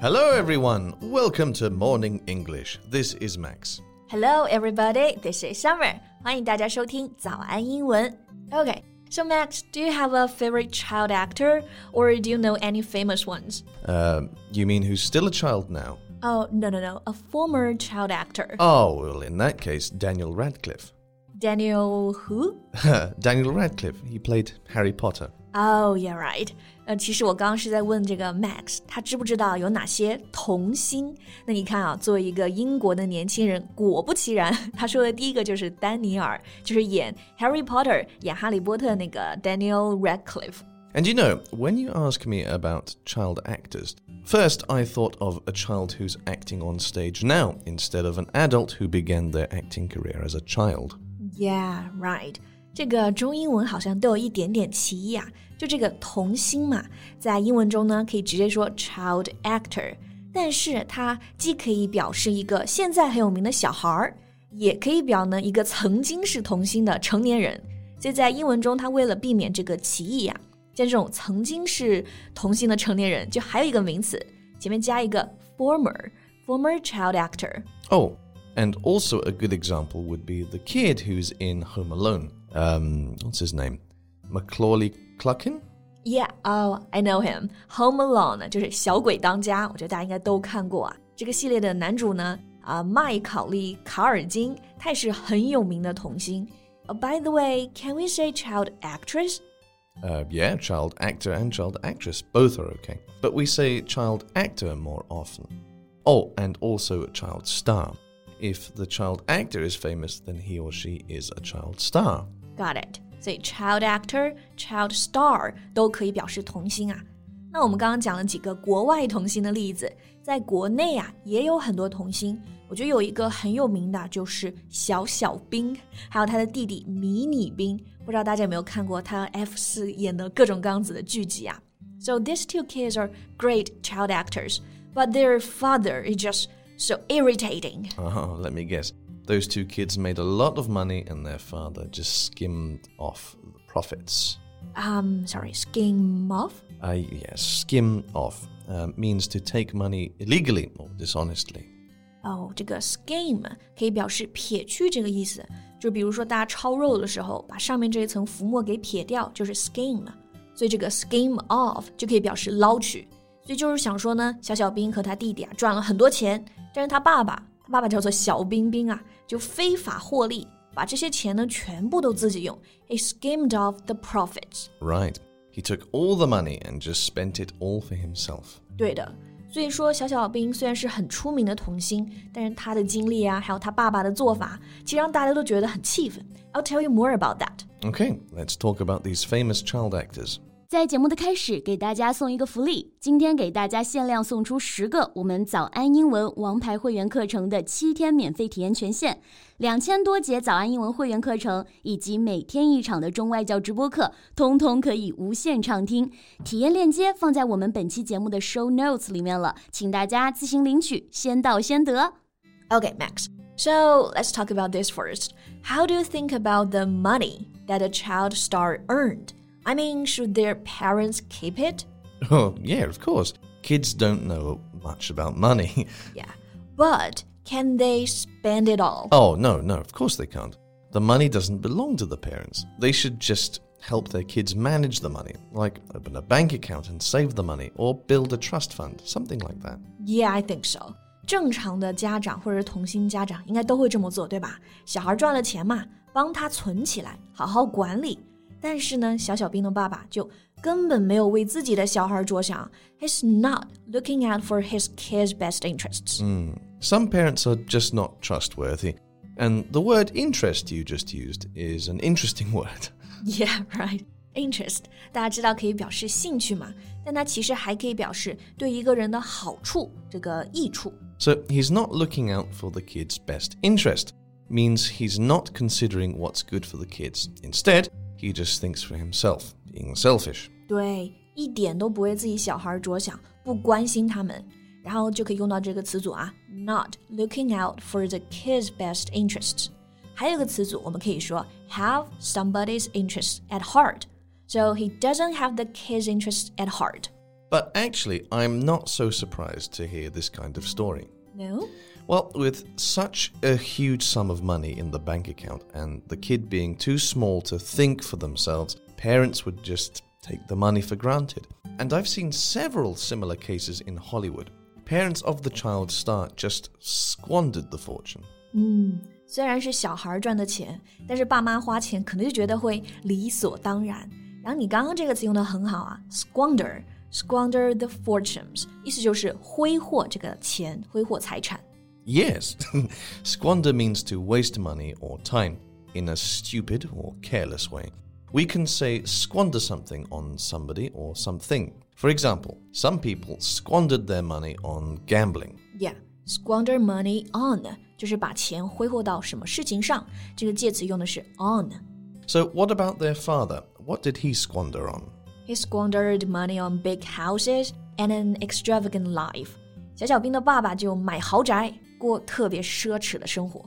Hello, everyone. Welcome to Morning English. This is Max. Hello, everybody. This is Summer. 欢迎大家收听早安英文。Okay, so Max, do you have a favorite child actor, or do you know any famous ones? Uh, you mean who's still a child now? Oh, no, no, no, a former child actor. Oh, well, in that case, Daniel Radcliffe. Daniel who? Daniel Radcliffe. He played Harry Potter. Oh, yeah, right. 呃，其实我刚刚是在问这个 Max，他知不知道有哪些童星？那你看啊，作为一个英国的年轻人，果不其然，他说的第一个就是丹尼尔，就是演 Harry Potter 演哈利波特那个 Daniel Radcliffe。And you know, when you ask me about child actors, first I thought of a child who's acting on stage now instead of an adult who began their acting career as a child. Yeah, right. 这个中英文好像都有一点点歧义啊。就这个童星嘛，在英文中呢可以直接说 child actor，但是它既可以表示一个现在很有名的小孩儿，也可以表呢一个曾经是童星的成年人。所以在英文中，它为了避免这个歧义呀、啊，像这种曾经是童星的成年人，就还有一个名词，前面加一个 former former child actor。Oh. And also, a good example would be the kid who's in Home Alone. Um, what's his name? Macaulay Culkin? Yeah, oh, I know him. Home Alone by the way, can we say child actress? Uh, yeah, child actor and child actress both are okay, but we say child actor more often. Oh, and also child star if the child actor is famous, then he or she is a child star. Got it. So child actor、child star 都可以表示童星啊。那我们刚刚讲了几个国外童星的例子，在国内啊也有很多童星。我觉得有一个很有名的就是小小彬，还有他的弟弟迷你彬。不知道大家有没有看过他 F these two kids are great child actors, but their father is just so irritating. Oh, let me guess. Those two kids made a lot of money and their father just skimmed off the profits. Um, sorry, skim off? Uh, yes, skim off uh, means to take money illegally or dishonestly. 哦，这个 skim 可以表示撇去这个意思，就比如说大家抄肉的时候，把上面这一层浮沫给撇掉，就是 skim。所以这个 skim off 就可以表示捞取。 这就是想说呢，小小彬和他弟弟啊赚了很多钱，但是他爸爸，他爸爸叫做小彬彬啊，就非法获利，把这些钱呢全部都自己用，he skimmed off the profits. Right. He took all the money and just spent it all for himself. 对的，所以说小小彬虽然是很出名的童星，但是他的经历啊，还有他爸爸的做法，其实让大家都觉得很气愤。I'll tell you more about that. Okay, let's talk about these famous child actors. 在节目的开始，给大家送一个福利。今天给大家限量送出十个我们早安英文王牌会员课程的七天免费体验权限，两千多节早安英文会员课程以及每天一场的中外教直播课，通通可以无限畅听。体验链接放在我们本期节目的 show notes 里面了，请大家自行领取，先到先得。Okay, Max. So let's talk about this first. How do you think about the money that a child star earned? I mean, should their parents keep it? Oh, yeah, of course. Kids don't know much about money. yeah. But can they spend it all? Oh, no, no, of course they can't. The money doesn't belong to the parents. They should just help their kids manage the money, like open a bank account and save the money, or build a trust fund, something like that. Yeah, I think so. 正常的家长或者童星家长应该都会这么做，对吧？小孩赚了钱嘛，帮他存起来，好好管理。 但是呢，小小彬的爸爸就根本没有为自己的小孩着想，He's not looking out for his kids' best interests. Mm. Some parents are just not trustworthy. And the word interest you just used is an interesting word. Yeah, right. Interest，大家知道可以表示兴趣嘛，但它其实还可以表示对一个人的好处，这个益处。So he's not looking out for the kid's best interest means he's not considering what's good for the kids. Instead, he just thinks for himself, being selfish. 对，一点都不为自己小孩着想，不关心他们，然后就可以用到这个词组啊，not looking out for the kids' best interests。还有个词组，我们可以说 have somebody's interests at heart。So he doesn't have the kids' interests at heart. But actually, I'm not so surprised to hear this kind of story. No? Well, with such a huge sum of money in the bank account and the kid being too small to think for themselves, parents would just take the money for granted. And I've seen several similar cases in Hollywood. Parents of the child star just squandered the fortune. 嗯，虽然是小孩赚的钱，但是爸妈花钱可能就觉得会理所当然。然后你刚刚这个词用的很好啊，squander。squander the fortunes，意思就是挥霍这个钱，挥霍财产。 Yes, squander means to waste money or time in a stupid or careless way. We can say squander something on somebody or something. For example, some people squandered their money on gambling. Yeah, squander money on 就是把钱挥霍到什么事情上，这个介词用的是 what about their father? What did he squander on? He squandered money on big houses and an extravagant life. 小小彬的爸爸就买豪宅。过特别奢侈的生活。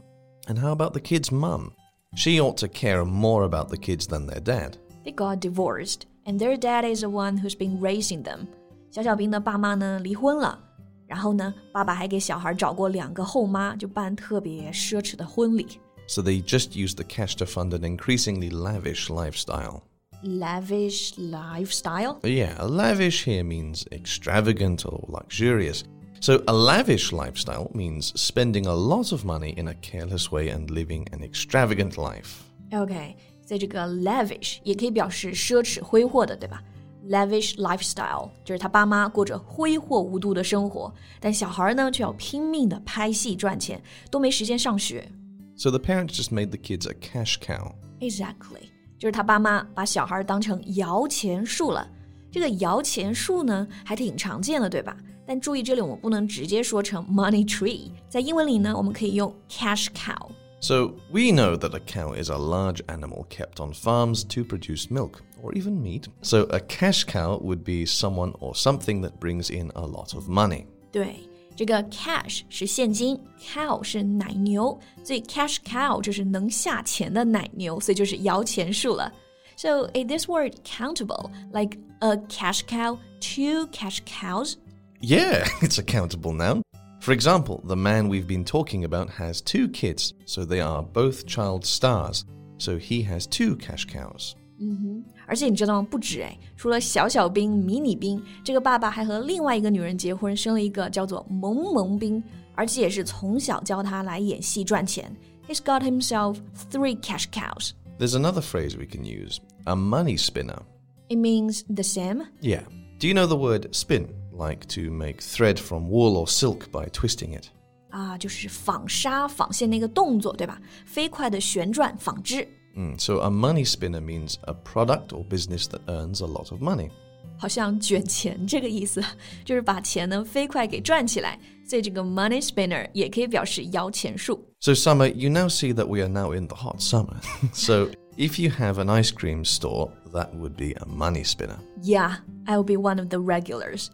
And how about the kid's mum? She ought to care more about the kids than their dad. They got divorced, and their dad is the one who's been raising them. 小小彬的爸妈呢离婚了，然后呢，爸爸还给小孩找过两个后妈，就办特别奢侈的婚礼。So they just used the cash to fund an increasingly lavish lifestyle. Lavish lifestyle? Yeah, lavish here means extravagant or luxurious. So a lavish lifestyle means spending a lot of money in a careless way and living an extravagant life. OK，所以这个 lavish 也可以表示奢侈挥霍的，对吧？Lavish lifestyle 就是他爸妈过着挥霍无度的生活，但小孩呢却要拼命的拍戏赚钱，都没时间上学。 So the parents just made the kids a cash cow. Exactly，就是他爸妈把小孩当成摇钱树了。这个摇钱树呢，还挺常见的，对吧？ 但注意，这里我们不能直接说成 money tree，在英文里呢，我们可以用 cash cow。 So we know that a cow is a large animal kept on farms to produce milk or even meat. So a cash cow would be someone or something that brings in a lot of money. 对，这个 cash 是现金，cow 是奶牛，所以 cash cow 就是能下钱的奶牛，所以就是摇钱树了。So is this word countable, like a cash cow, two cash cows? yeah, it's a countable noun. For example, the man we've been talking about has two kids, so they are both child stars. So he has two cash cows. Mm-hmm. 嗯哼，而且你知道吗？不止哎，除了小小彬、迷你彬，这个爸爸还和另外一个女人结婚，生了一个叫做萌萌兵，而且也是从小教他来演戏赚钱。He's got himself three cash cows. There's another phrase we can use: a money spinner. It means the same. Yeah. Do you know the word spin? Like to make thread from wool or silk by twisting it. 啊，就是纺纱、纺线那个动作，对吧？飞快的旋转、纺织， Mm, so a money spinner means a product or business that earns a lot of money. 好像卷钱这个意思，就是把钱呢飞快给转起来。所以这个 money spinner 也可以表示摇钱树。 So, Summer, you now see that we are now in the hot summer. so, if you have an ice cream store, that would be a money spinner. Yeah, I will be one of the regulars.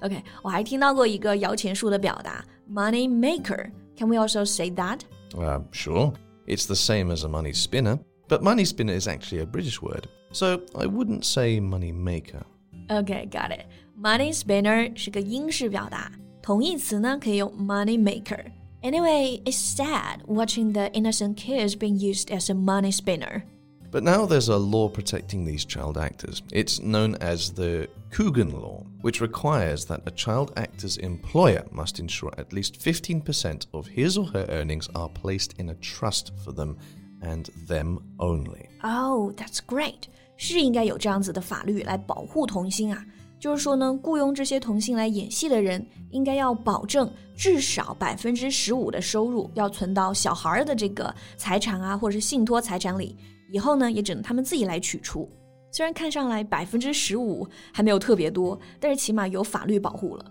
OK，我还听到过一个摇钱树的表达，money maker。Can we also say that? Uh, sure, it's the same as a money spinner, but money spinner is actually a British word. So, I wouldn't say money maker. OK, got it. Money spinner 是个英式表达，同义词呢可以用 money maker。Anyway, it's sad watching the innocent kids being used as a money spinner. But now there's a law protecting these child actors. It's known as the Coogan Law, which requires that a child actor's employer must ensure at least 15% of his or her earnings are placed in a trust for them and them only. Oh, that's great. 是应该有这样子的法律来保护童星啊。 就是说呢，雇佣这些童星来演戏的人，应该要保证至少百分之十五的收入要存到小孩儿的这个财产啊，或者是信托财产里，以后呢也只能他们自己来取出。虽然看上来百分之十五还没有特别多，但是起码有法律保护了。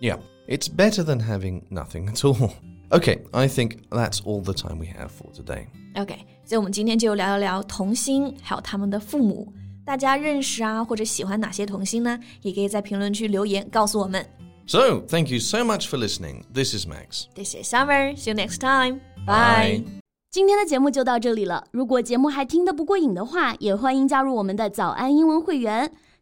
Yeah, it's better than having nothing at all. Okay, I think that's all the time we have for today. OK，所以我们今天就聊一聊童星，还有他们的父母。 大家认识啊，或者喜欢哪些童星呢？也可以在评论区留言告诉我们。So, thank you so much for listening. This is Max. This is Summer. See you next time. Bye. Bye. 今天的节目就到这里了。如果节目还听得不过瘾的话，也欢迎加入我们的早安英文会员。